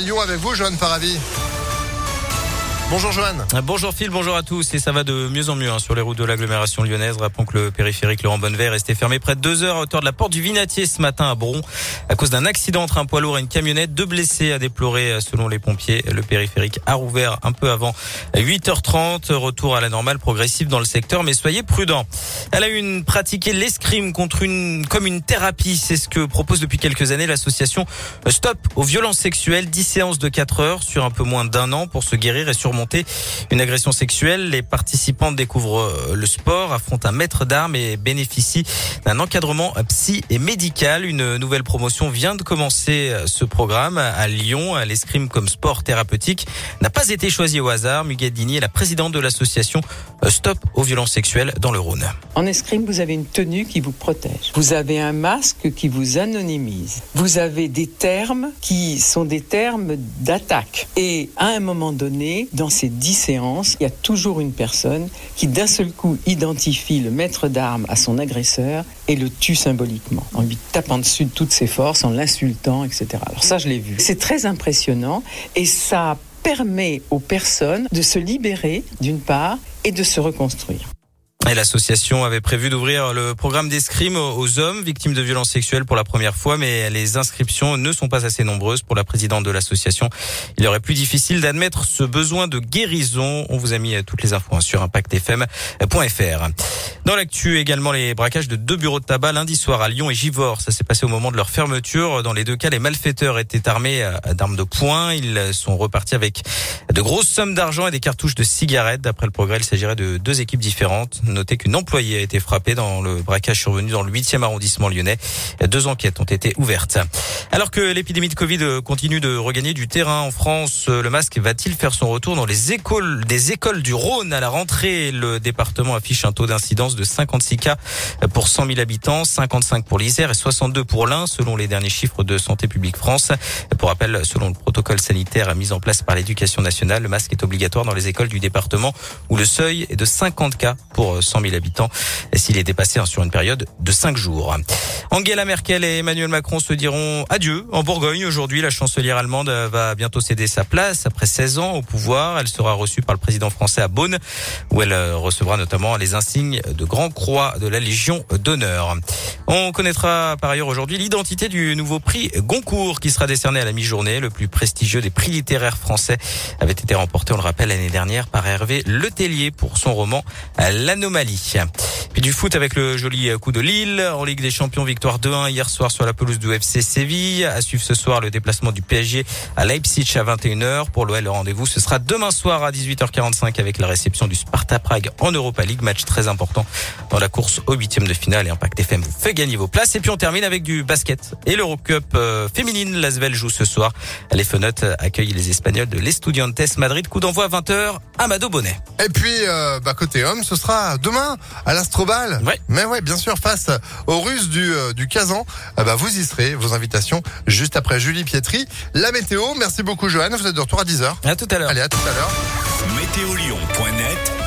Lyon avec vous, Johan Paravi. Bonjour Johan. Bonjour Phil, bonjour à tous. Et ça va de mieux en mieux hein, sur les routes de l'agglomération lyonnaise. Rappelons que le périphérique Laurent Bonnevet est resté fermé près de deux heures à hauteur de la porte du Vinatier ce matin à Bron à cause d'un accident entre un poids lourd et une camionnette. Deux blessés à déplorer selon les pompiers. Le périphérique a rouvert un peu avant 8h30. Retour à la normale progressive dans le secteur, mais soyez prudents. Elle a une pratiqué l'escrime contre une comme une thérapie. C'est ce que propose depuis quelques années l'association Stop aux violences sexuelles. 10 séances de 4 heures sur un peu moins d'un an pour se guérir et surmonter une agression sexuelle. Les participants découvrent euh, le sport, affrontent un maître d'armes et bénéficient d'un encadrement psy et médical. Une nouvelle promotion vient de commencer euh, ce programme à Lyon. L'escrime comme sport thérapeutique n'a pas été choisi au hasard. Mugadini est la présidente de l'association euh, Stop aux violences sexuelles dans le Rhône. En escrime, vous avez une tenue qui vous protège. Vous avez un masque qui vous anonymise. Vous avez des termes qui sont des termes d'attaque. Et à un moment donné, dans ces dix séances, il y a toujours une personne qui d'un seul coup identifie le maître d'armes à son agresseur et le tue symboliquement, en lui tapant dessus de toutes ses forces, en l'insultant, etc. Alors ça, je l'ai vu. C'est très impressionnant et ça permet aux personnes de se libérer, d'une part, et de se reconstruire. Et l'association avait prévu d'ouvrir le programme d'escrime aux hommes victimes de violences sexuelles pour la première fois, mais les inscriptions ne sont pas assez nombreuses pour la présidente de l'association. Il aurait plus difficile d'admettre ce besoin de guérison. On vous a mis toutes les infos hein, sur impactfm.fr. Dans l'actu également les braquages de deux bureaux de tabac lundi soir à Lyon et Givors. Ça s'est passé au moment de leur fermeture. Dans les deux cas, les malfaiteurs étaient armés d'armes de poing. Ils sont repartis avec de grosses sommes d'argent et des cartouches de cigarettes. D'après le progrès, il s'agirait de deux équipes différentes. Notez qu'une employée a été frappée dans le braquage survenu dans le 8e arrondissement lyonnais. Deux enquêtes ont été ouvertes. Alors que l'épidémie de Covid continue de regagner du terrain en France, le masque va-t-il faire son retour dans les écoles des écoles du Rhône? À la rentrée Le département affiche un taux d'incidence de 56 cas pour 100 000 habitants, 55 pour l'Isère et 62 pour l'Ain, selon les derniers chiffres de Santé publique France. Pour rappel, selon le protocole sanitaire mis en place par l'éducation nationale, le masque est obligatoire dans les écoles du département où le seuil est de 50 cas pour 100 000 habitants s'il est dépassé hein, sur une période de 5 jours. Angela Merkel et Emmanuel Macron se diront adieu en Bourgogne. Aujourd'hui, la chancelière allemande va bientôt céder sa place après 16 ans au pouvoir. Elle sera reçue par le président français à Beaune où elle euh, recevra notamment les insignes de Grand Croix de la Légion d'honneur. On connaîtra par ailleurs aujourd'hui l'identité du nouveau prix Goncourt qui sera décerné à la mi-journée. Le plus prestigieux des prix littéraires français avait été remporté, on le rappelle, l'année dernière par Hervé Letellier pour son roman L'Anomalie. Puis du foot avec le joli coup de Lille en Ligue des Champions, victoire 2-1 hier soir sur la pelouse du FC Séville. À suivre ce soir le déplacement du PSG à Leipzig à 21h. Pour l'OL, le rendez-vous ce sera demain soir à 18h45 avec la réception du Sparta Prague en Europa League, match très important dans la course au huitième de finale. Et Impact FM vous fait gagner vos places. Et puis on termine avec du basket et l'Eurocup euh, féminine. L'Asvel joue ce soir. Les Fenotes accueillent les Espagnols de l'Estudiantes Madrid. Coup d'envoi à 20h. Amado Bonnet. Et puis euh, bah, côté homme, ce sera demain à l'Astrobal. Ouais. Mais ouais, bien sûr, face aux Russes du, euh, du Kazan, euh, bah, vous y serez. Vos invitations juste après Julie Pietri. La météo, merci beaucoup Johan. Vous êtes de retour à 10h. À tout à l'heure. Allez, à tout à l'heure. Météolion.net